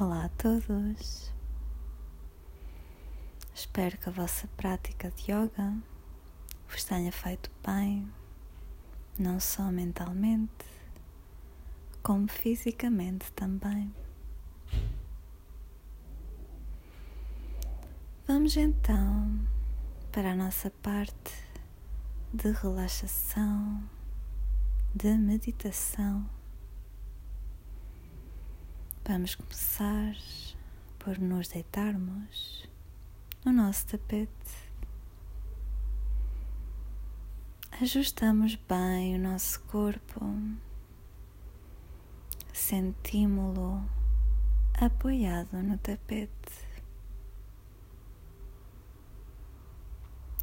Olá a todos. Espero que a vossa prática de yoga vos tenha feito bem, não só mentalmente, como fisicamente também. Vamos então para a nossa parte de relaxação, de meditação. Vamos começar por nos deitarmos no nosso tapete. Ajustamos bem o nosso corpo, sentimos-lo apoiado no tapete.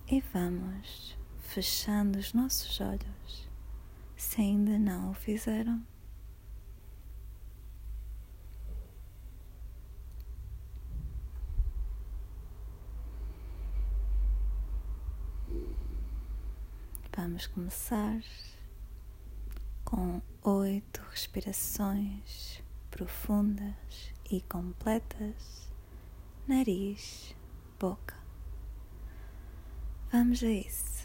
E vamos fechando os nossos olhos se ainda não o fizeram. Vamos começar com oito respirações profundas e completas, nariz, boca. Vamos a isso.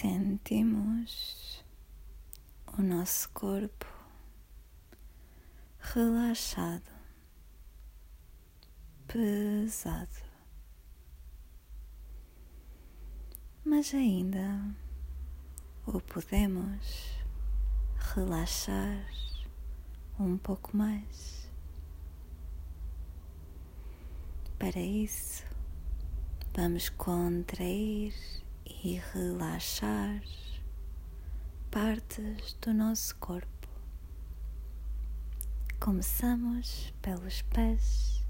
Sentimos o nosso corpo relaxado, pesado, mas ainda o podemos relaxar um pouco mais. Para isso, vamos contrair e relaxar partes do nosso corpo. Começamos pelos pés,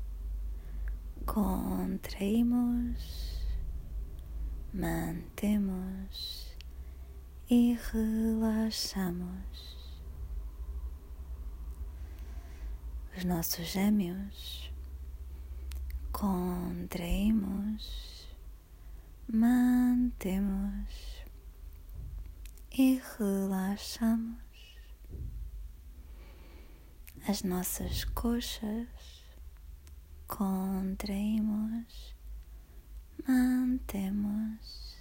contraímos, mantemos e relaxamos. Os nossos gêmeos contraímos mantemos e relaxamos as nossas coxas, contraímos, mantemos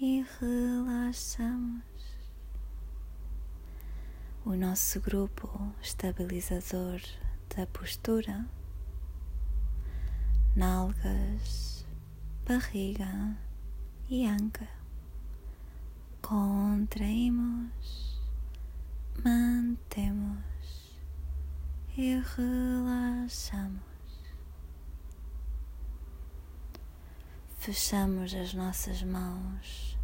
e relaxamos. O nosso grupo estabilizador da postura, nalgas barriga e anca. Contraímos, mantemos e relaxamos. Fechamos as nossas mãos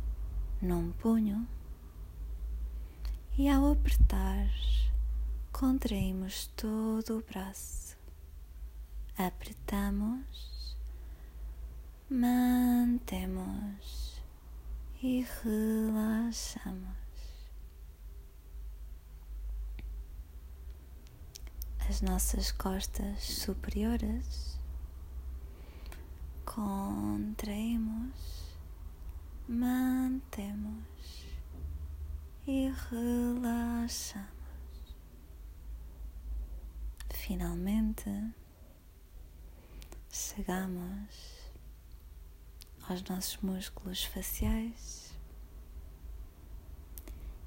num punho e ao apertar, contraímos todo o braço. Apertamos mantemos e relaxamos. As nossas costas superiores contraímos, mantemos e relaxamos. Finalmente chegamos aos nossos músculos faciais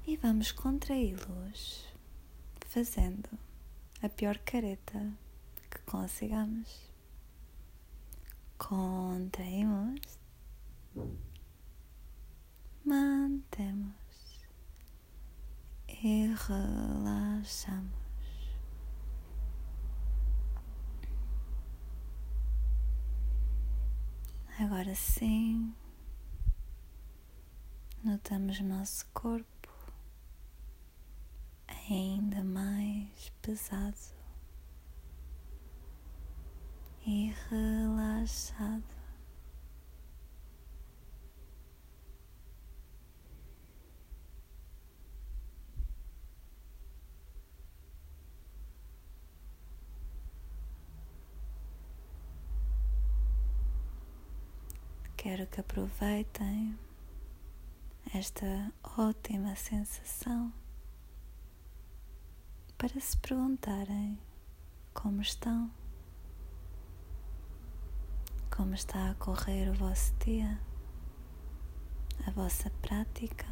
E vamos contraí-los, fazendo a pior careta que consigamos. Contraímos, mantemos e relaxamos. Agora sim, notamos nosso corpo ainda mais pesado e relaxado. Quero que aproveitem esta ótima sensação para se perguntarem como estão, como está a correr o vosso dia, a vossa prática.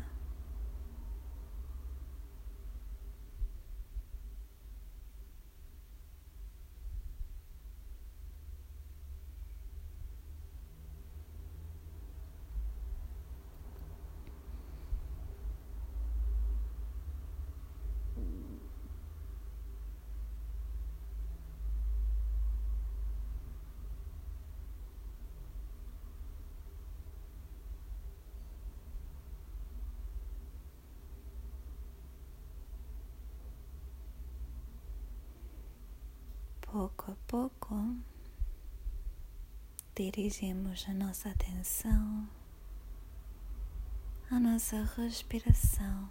Pouco a pouco, dirigimos a nossa atenção à nossa respiração,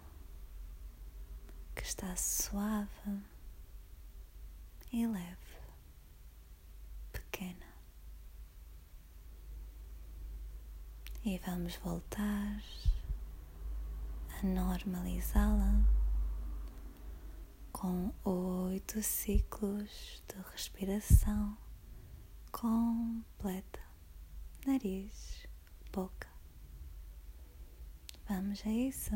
que está suave e leve, pequena. E vamos voltar a normalizá-la com oito ciclos de respiração completa. Nariz, boca. Vamos a isso.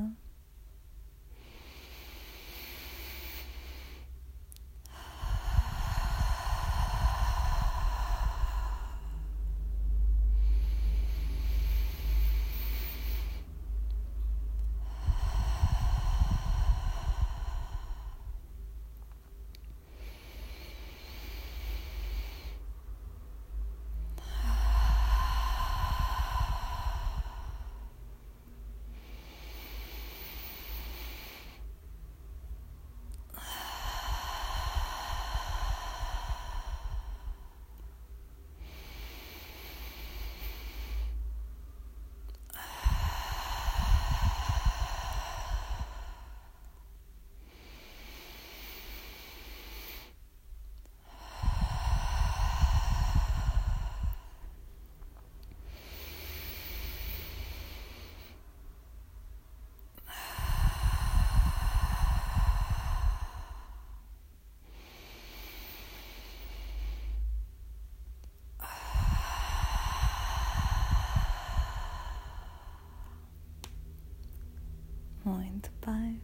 Muito bem.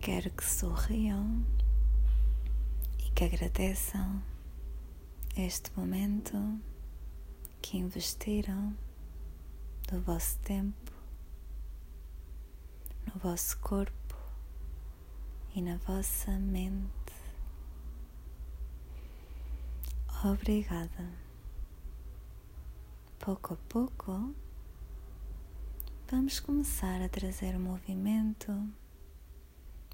Quero que sorriam e que agradeçam este momento que investiram do vosso tempo, no vosso corpo e na vossa mente. Obrigada. Pouco a pouco vamos começar a trazer o movimento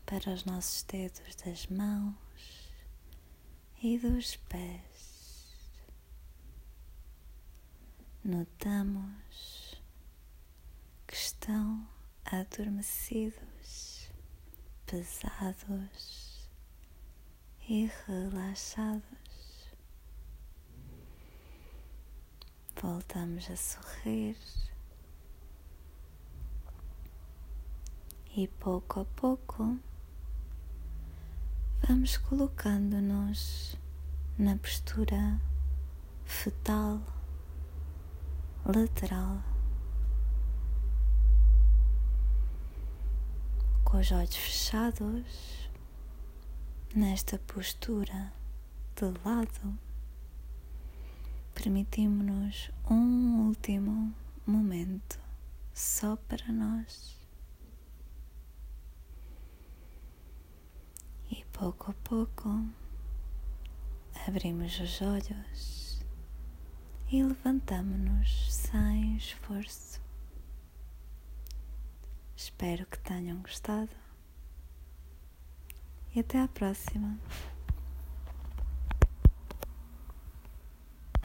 para os nossos dedos das mãos e dos pés. Notamos que estão adormecidos, pesados e relaxados. Voltamos a sorrir. E pouco a pouco vamos colocando-nos na postura fetal, lateral. com os olhos fechados, nesta postura de lado, permitimos-nos um último momento só para nós. E pouco a pouco abrimos os olhos e levantamos-nos sem esforço. Espero que tenham gostado e até à próxima.